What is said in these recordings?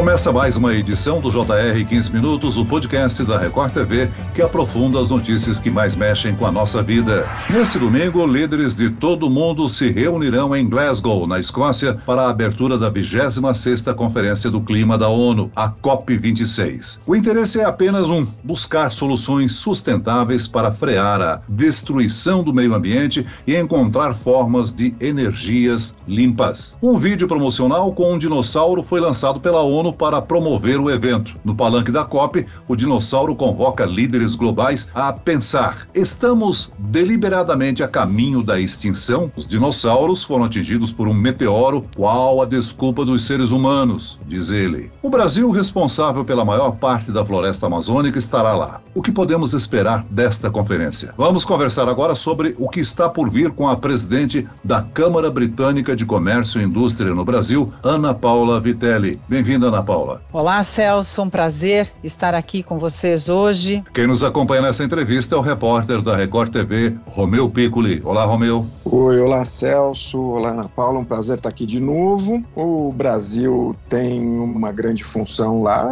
Começa mais uma edição do JR 15 Minutos, o podcast da Record TV, que aprofunda as notícias que mais mexem com a nossa vida. Nesse domingo, líderes de todo o mundo se reunirão em Glasgow, na Escócia, para a abertura da 26ª Conferência do Clima da ONU, a COP26. O interesse é apenas um: buscar soluções sustentáveis para frear a destruição do meio ambiente e encontrar formas de energias limpas. Um vídeo promocional com um dinossauro foi lançado pela ONU para promover o evento. No palanque da COP, o dinossauro convoca líderes globais a pensar: estamos deliberadamente a caminho da extinção? Os dinossauros foram atingidos por um meteoro. Qual a desculpa dos seres humanos? Diz ele. O Brasil, responsável pela maior parte da floresta amazônica, estará lá. O que podemos esperar desta conferência? Vamos conversar agora sobre o que está por vir com a presidente da Câmara Britânica de Comércio e Indústria no Brasil, Ana Paula Vitelli. Bem-vinda, Ana Paula. Olá, Celso, um prazer estar aqui com vocês hoje. Quem nos acompanha nessa entrevista é o repórter da Record TV, Romeu Piccoli. Olá, Romeu. Oi, olá, Celso. Olá, Ana Paula, um prazer estar aqui de novo. O Brasil tem uma grande função lá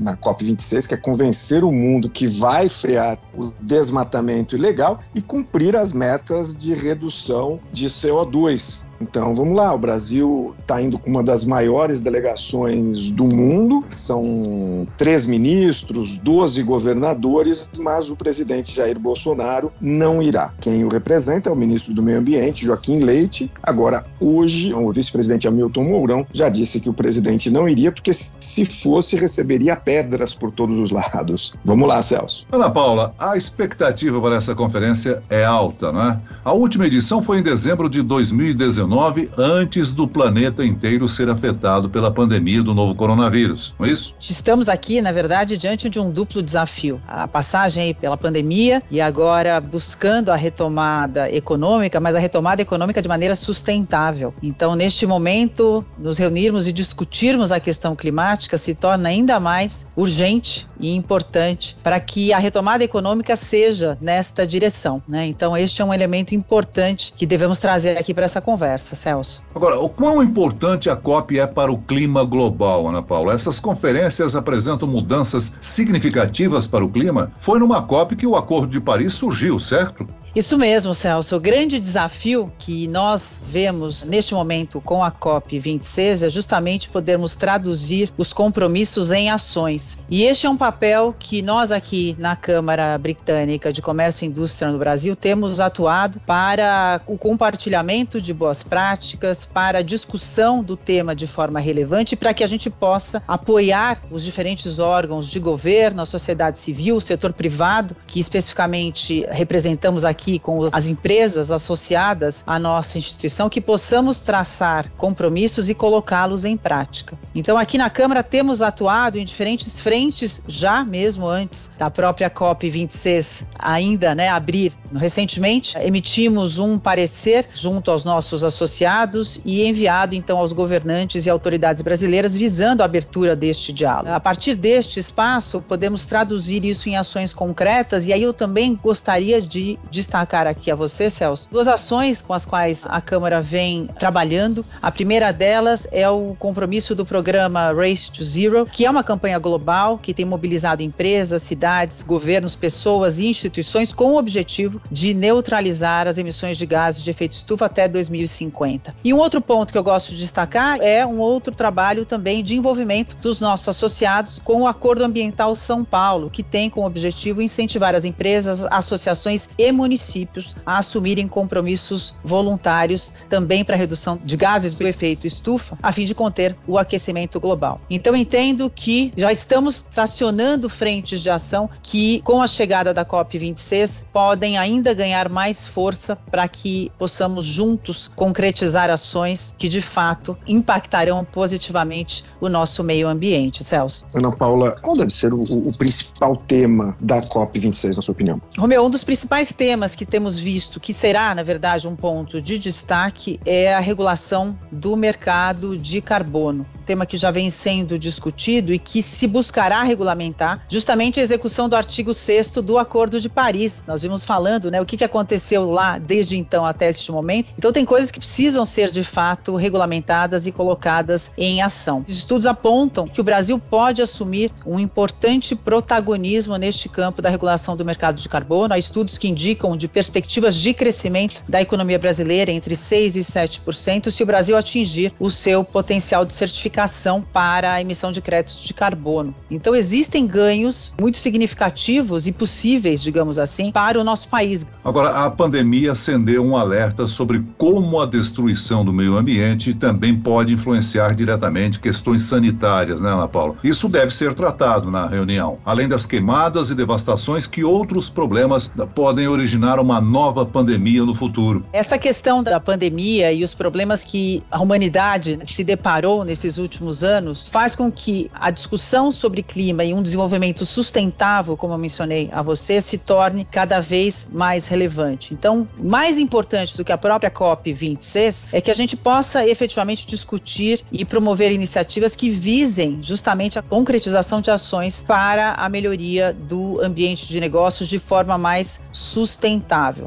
na COP26, que é convencer o mundo que vai frear o desmatamento ilegal e cumprir as metas de redução de CO2 então vamos lá, o Brasil está indo com uma das maiores delegações do mundo, são três ministros, 12 governadores, mas o presidente Jair Bolsonaro não irá. Quem o representa é o ministro do Meio Ambiente, Joaquim Leite. Agora, hoje, o vice-presidente Hamilton Mourão já disse que o presidente não iria, porque se fosse, receberia pedras por todos os lados. Vamos lá, Celso. Ana Paula, a expectativa para essa conferência é alta, não é? A última edição foi em dezembro de 2019 antes do planeta inteiro ser afetado pela pandemia do novo coronavírus, não é isso? Estamos aqui, na verdade, diante de um duplo desafio. A passagem pela pandemia e agora buscando a retomada econômica, mas a retomada econômica de maneira sustentável. Então, neste momento, nos reunirmos e discutirmos a questão climática se torna ainda mais urgente e importante para que a retomada econômica seja nesta direção. Né? Então, este é um elemento importante que devemos trazer aqui para essa conversa conversa, Celso. Agora, o quão importante a COP é para o clima global, Ana Paula? Essas conferências apresentam mudanças significativas para o clima? Foi numa COP que o Acordo de Paris surgiu, certo? Isso mesmo, Celso. O grande desafio que nós vemos neste momento com a COP26 é justamente podermos traduzir os compromissos em ações. E este é um papel que nós aqui na Câmara Britânica de Comércio e Indústria no Brasil temos atuado para o compartilhamento de boas práticas, para a discussão do tema de forma relevante, para que a gente possa apoiar os diferentes órgãos de governo, a sociedade civil, o setor privado, que especificamente representamos aqui aqui com as empresas associadas à nossa instituição que possamos traçar compromissos e colocá-los em prática. Então, aqui na Câmara temos atuado em diferentes frentes, já mesmo antes da própria COP26 ainda né, abrir. Recentemente, emitimos um parecer junto aos nossos associados e enviado então aos governantes e autoridades brasileiras visando a abertura deste diálogo. A partir deste espaço, podemos traduzir isso em ações concretas e aí eu também gostaria de destacar destacar aqui a você, Celso, duas ações com as quais a Câmara vem trabalhando. A primeira delas é o compromisso do programa Race to Zero, que é uma campanha global que tem mobilizado empresas, cidades, governos, pessoas e instituições com o objetivo de neutralizar as emissões de gases de efeito estufa até 2050. E um outro ponto que eu gosto de destacar é um outro trabalho também de envolvimento dos nossos associados com o Acordo Ambiental São Paulo, que tem como objetivo incentivar as empresas, associações e municípios municípios a assumirem compromissos voluntários também para redução de gases do efeito estufa, a fim de conter o aquecimento global. Então entendo que já estamos tracionando frentes de ação que, com a chegada da COP26, podem ainda ganhar mais força para que possamos juntos concretizar ações que de fato impactarão positivamente o nosso meio ambiente. Celso. Ana Paula, qual deve ser o, o principal tema da COP26, na sua opinião? Romeu, um dos principais temas que temos visto que será, na verdade, um ponto de destaque é a regulação do mercado de carbono. tema que já vem sendo discutido e que se buscará regulamentar justamente a execução do artigo 6 do Acordo de Paris. Nós vimos falando, né, o que, aconteceu lá desde então até este momento. Então tem coisas que precisam ser de fato regulamentadas e colocadas em ação. Os estudos apontam que o Brasil pode assumir um importante protagonismo neste campo da regulação do mercado de carbono. Há estudos que indicam de perspectivas de crescimento da economia brasileira entre 6 e 7% se o Brasil atingir o seu potencial de certificação para a emissão de créditos de carbono. Então existem ganhos muito significativos e possíveis, digamos assim, para o nosso país. Agora, a pandemia acendeu um alerta sobre como a destruição do meio ambiente também pode influenciar diretamente questões sanitárias, né, Ana Paula? Isso deve ser tratado na reunião. Além das queimadas e devastações, que outros problemas podem originar uma nova pandemia no futuro? Essa questão da pandemia e os problemas que a humanidade se deparou nesses últimos anos faz com que a discussão sobre clima e um desenvolvimento sustentável, como eu mencionei a você, se torne cada vez mais relevante. Então, mais importante do que a própria COP26 é que a gente possa efetivamente discutir e promover iniciativas que visem justamente a concretização de ações para a melhoria do ambiente de negócios de forma mais sustentável.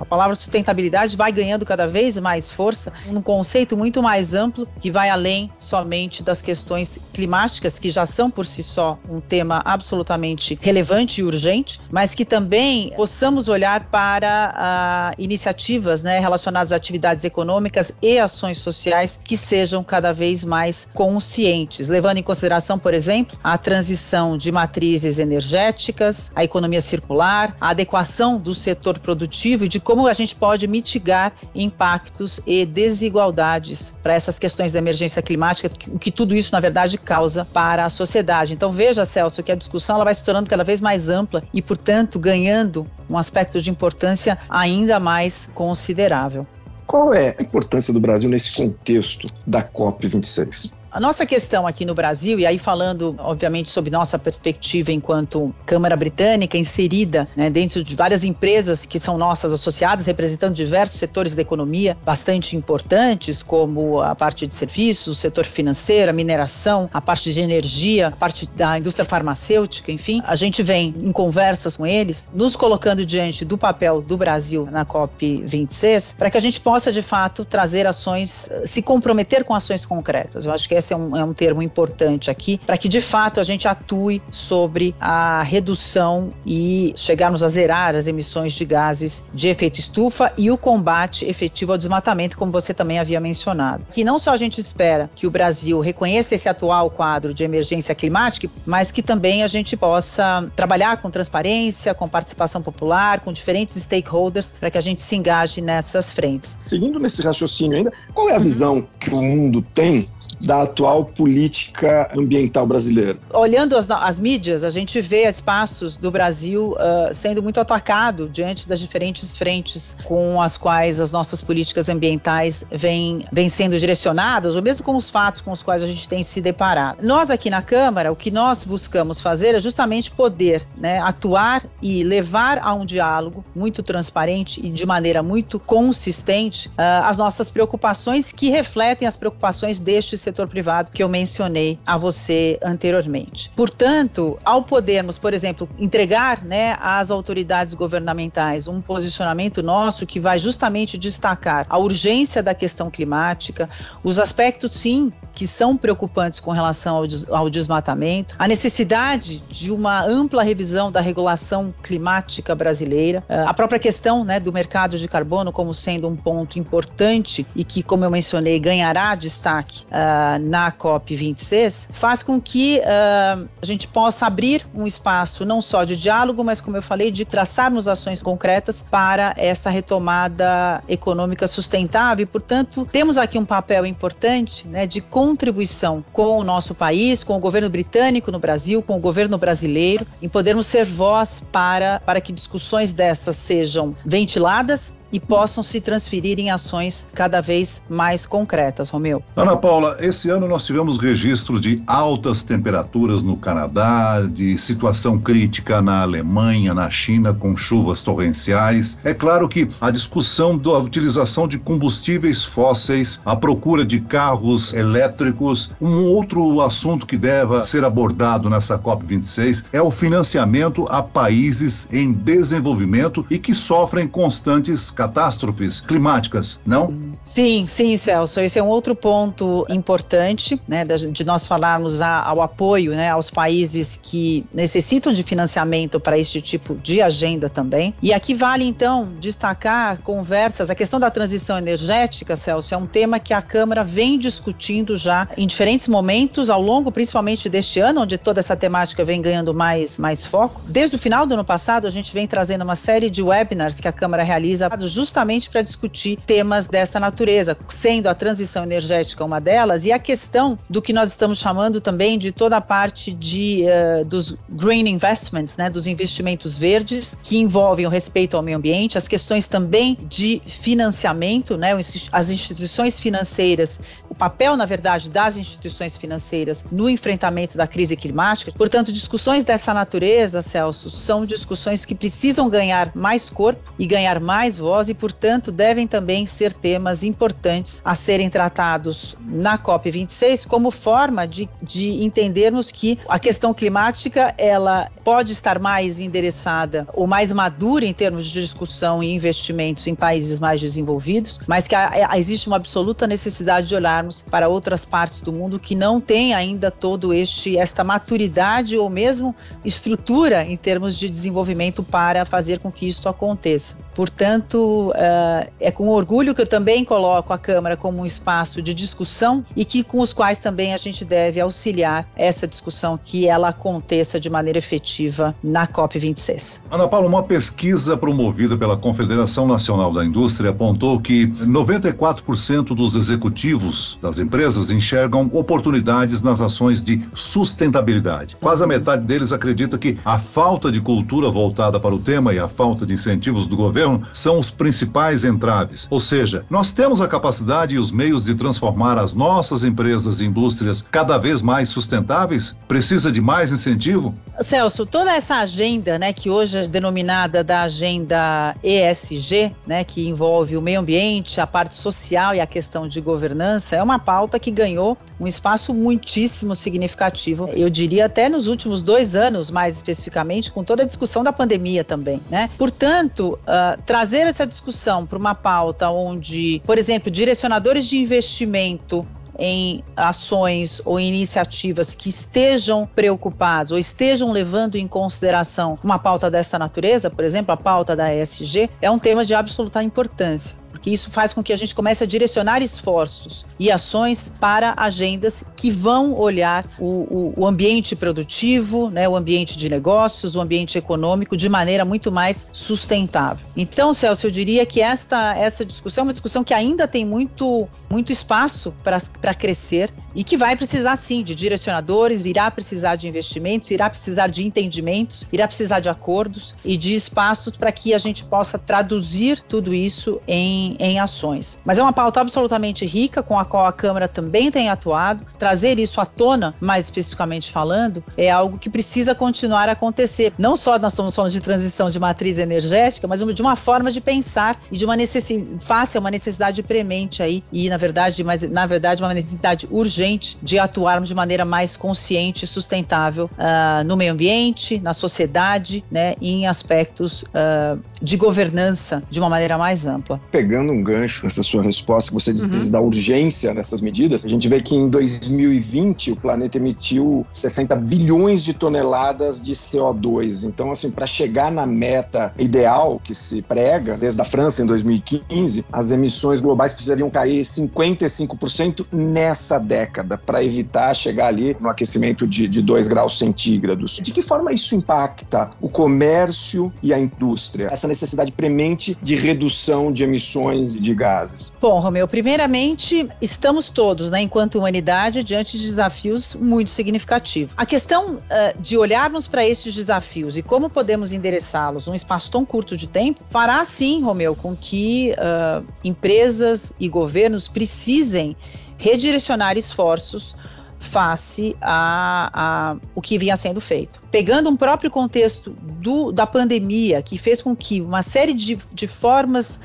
A palavra sustentabilidade vai ganhando cada vez mais força num conceito muito mais amplo que vai além somente das questões climáticas, que já são por si só um tema absolutamente relevante e urgente, mas que também possamos olhar para uh, iniciativas né, relacionadas a atividades econômicas e ações sociais que sejam cada vez mais conscientes, levando em consideração, por exemplo, a transição de matrizes energéticas, a economia circular, a adequação do setor produtivo e de como a gente pode mitigar impactos e desigualdades para essas questões da emergência climática, o que tudo isso, na verdade, causa para a sociedade. Então, veja, Celso, que a discussão ela vai se tornando cada vez mais ampla e, portanto, ganhando um aspecto de importância ainda mais considerável. Qual é a importância do Brasil nesse contexto da COP26? A nossa questão aqui no Brasil, e aí falando, obviamente, sobre nossa perspectiva enquanto Câmara Britânica inserida né, dentro de várias empresas que são nossas associadas, representando diversos setores da economia bastante importantes, como a parte de serviços, o setor financeiro, a mineração, a parte de energia, a parte da indústria farmacêutica, enfim, a gente vem em conversas com eles, nos colocando diante do papel do Brasil na COP26, para que a gente possa, de fato, trazer ações, se comprometer com ações concretas. Eu acho que esse é um, é um termo importante aqui, para que de fato a gente atue sobre a redução e chegarmos a zerar as emissões de gases de efeito estufa e o combate efetivo ao desmatamento, como você também havia mencionado. Que não só a gente espera que o Brasil reconheça esse atual quadro de emergência climática, mas que também a gente possa trabalhar com transparência, com participação popular, com diferentes stakeholders, para que a gente se engaje nessas frentes. Seguindo nesse raciocínio ainda, qual é a visão que o mundo tem da atual política ambiental brasileira? Olhando as, as mídias, a gente vê espaços do Brasil uh, sendo muito atacado diante das diferentes frentes com as quais as nossas políticas ambientais vêm, vêm sendo direcionadas, ou mesmo com os fatos com os quais a gente tem se deparado. Nós aqui na Câmara, o que nós buscamos fazer é justamente poder né, atuar e levar a um diálogo muito transparente e de maneira muito consistente uh, as nossas preocupações que refletem as preocupações deste setor privado que eu mencionei a você anteriormente. Portanto, ao podermos, por exemplo, entregar né, às autoridades governamentais um posicionamento nosso que vai justamente destacar a urgência da questão climática, os aspectos, sim, que são preocupantes com relação ao, des ao desmatamento, a necessidade de uma ampla revisão da regulação climática brasileira, a própria questão né, do mercado de carbono como sendo um ponto importante e que, como eu mencionei, ganhará destaque uh, na COP26, faz com que uh, a gente possa abrir um espaço não só de diálogo, mas, como eu falei, de traçarmos ações concretas para essa retomada econômica sustentável. E, portanto, temos aqui um papel importante né, de contribuição com o nosso país, com o governo britânico no Brasil, com o governo brasileiro, em podermos ser voz para, para que discussões dessas sejam ventiladas e possam se transferir em ações cada vez mais concretas, Romeu. Ana Paula, esse ano nós tivemos registro de altas temperaturas no Canadá, de situação crítica na Alemanha, na China, com chuvas torrenciais. É claro que a discussão da utilização de combustíveis fósseis, a procura de carros elétricos, um outro assunto que deve ser abordado nessa COP26 é o financiamento a países em desenvolvimento e que sofrem constantes catástrofes climáticas, não? Sim, sim, Celso. Esse é um outro ponto importante, né, de nós falarmos ao apoio, né, aos países que necessitam de financiamento para este tipo de agenda também. E aqui vale então destacar conversas. A questão da transição energética, Celso, é um tema que a Câmara vem discutindo já em diferentes momentos ao longo, principalmente deste ano, onde toda essa temática vem ganhando mais mais foco. Desde o final do ano passado, a gente vem trazendo uma série de webinars que a Câmara realiza justamente para discutir temas dessa natureza, sendo a transição energética uma delas e a questão do que nós estamos chamando também de toda a parte de uh, dos green investments, né, dos investimentos verdes que envolvem o respeito ao meio ambiente, as questões também de financiamento, né, as instituições financeiras, o papel na verdade das instituições financeiras no enfrentamento da crise climática. Portanto, discussões dessa natureza, Celso, são discussões que precisam ganhar mais corpo e ganhar mais voz e, portanto, devem também ser temas importantes a serem tratados na COP26 como forma de, de entendermos que a questão climática ela pode estar mais endereçada ou mais madura em termos de discussão e investimentos em países mais desenvolvidos, mas que a, a, existe uma absoluta necessidade de olharmos para outras partes do mundo que não têm ainda todo este esta maturidade ou mesmo estrutura em termos de desenvolvimento para fazer com que isso aconteça. Portanto, uh, é com orgulho que eu também coloco a Câmara como um espaço de discussão e que com os quais também a gente deve auxiliar essa discussão que ela aconteça de maneira efetiva na COP26. Ana Paula, uma pesquisa promovida pela Confederação Nacional da Indústria apontou que 94% dos executivos das empresas enxergam oportunidades nas ações de sustentabilidade. Quase a metade deles acredita que a falta de cultura voltada para o tema e a falta de incentivos do governo são os principais entraves. Ou seja, nós temos a capacidade e os meios de transformar as nossas empresas e indústrias cada vez mais sustentáveis? Precisa de mais incentivo? Celso, toda essa agenda, né, que hoje é denominada da agenda ESG, né, que envolve o meio ambiente, a parte social e a questão de governança, é uma pauta que ganhou um espaço muitíssimo significativo. Eu diria até nos últimos dois anos, mais especificamente, com toda a discussão da pandemia também, né? Portanto, uh, trazer essa discussão para uma pauta onde, por exemplo, direcionadores de investimento em ações ou iniciativas que estejam preocupados ou estejam levando em consideração uma pauta desta natureza, por exemplo, a pauta da ESG, é um tema de absoluta importância porque isso faz com que a gente comece a direcionar esforços e ações para agendas que vão olhar o, o, o ambiente produtivo, né, o ambiente de negócios, o ambiente econômico de maneira muito mais sustentável. Então, Celso, eu diria que esta, essa discussão é uma discussão que ainda tem muito, muito espaço para crescer e que vai precisar sim de direcionadores, irá precisar de investimentos, irá precisar de entendimentos, irá precisar de acordos e de espaços para que a gente possa traduzir tudo isso em em, ações. Mas é uma pauta absolutamente rica, com a qual a Câmara também tem atuado. Trazer isso à tona, mais especificamente falando, é algo que precisa continuar a acontecer. Não só nós estamos falando de transição de matriz energética, mas de uma forma de pensar e de uma necessidade, face a uma necessidade premente aí, e na verdade, mas na verdade, uma necessidade urgente de atuarmos de maneira mais consciente e sustentável uh, no meio ambiente, na sociedade, né, em aspectos uh, de governança de uma maneira mais ampla. Pegando pegando um gancho nessa sua resposta, que você uhum. diz da urgência nessas medidas, a gente vê que em 2020 o planeta emitiu 60 bilhões de toneladas de CO2. Então, assim, para chegar na meta ideal que se prega, desde a França em 2015, as emissões globais precisariam cair 55% nessa década para evitar chegar ali no aquecimento de, de 2 graus centígrados. De que forma isso impacta o comércio e a indústria? Essa necessidade premente de redução de emissões emissões de gases? Bom, Romeu, primeiramente, estamos todos, né, enquanto humanidade, diante de desafios muito significativos. A questão uh, de olharmos para esses desafios e como podemos endereçá-los num espaço tão curto de tempo fará sim, Romeu, com que uh, empresas e governos precisem redirecionar esforços face a, a, o que vinha sendo feito. Pegando um próprio contexto do, da pandemia, que fez com que uma série de, de formas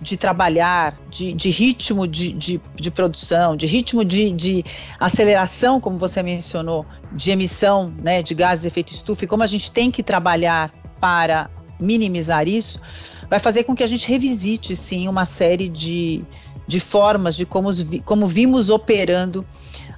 de trabalhar, de, de ritmo de, de, de, produção, de ritmo de, de, aceleração, como você mencionou, de emissão né, de gases de efeito estufa, e como a gente tem que trabalhar para minimizar isso, vai fazer com que a gente revisite, sim, uma série de, de formas de como, como vimos operando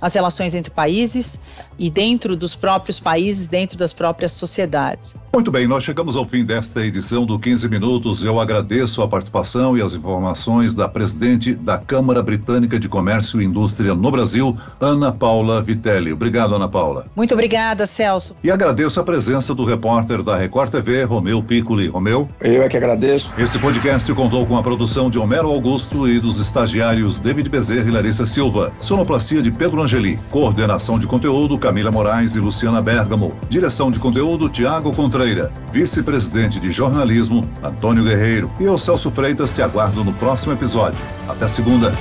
as relações entre países e dentro dos próprios países, dentro das próprias sociedades. Muito bem, nós chegamos ao fim desta edição do 15 Minutos. Eu agradeço a participação e as informações da presidente da Câmara Britânica de Comércio e Indústria no Brasil, Ana Paula Vitelli. Obrigado, Ana Paula. Muito obrigada, Celso. E agradeço a presença do repórter da Record TV, Romeu Piccoli. Romeu? Eu é que agradeço. Esse podcast contou com a produção de Homero Augusto e dos estagiários David Bezerra e Larissa Silva. Sonoplastia de Pedro Angeli. Coordenação de conteúdo, Camila Moraes e Luciana Bergamo. Direção de conteúdo, Tiago Contreira. Vice-presidente de jornalismo, Antônio Guerreiro. E eu, Celso Freitas, te aguardo no próximo episódio. Até segunda.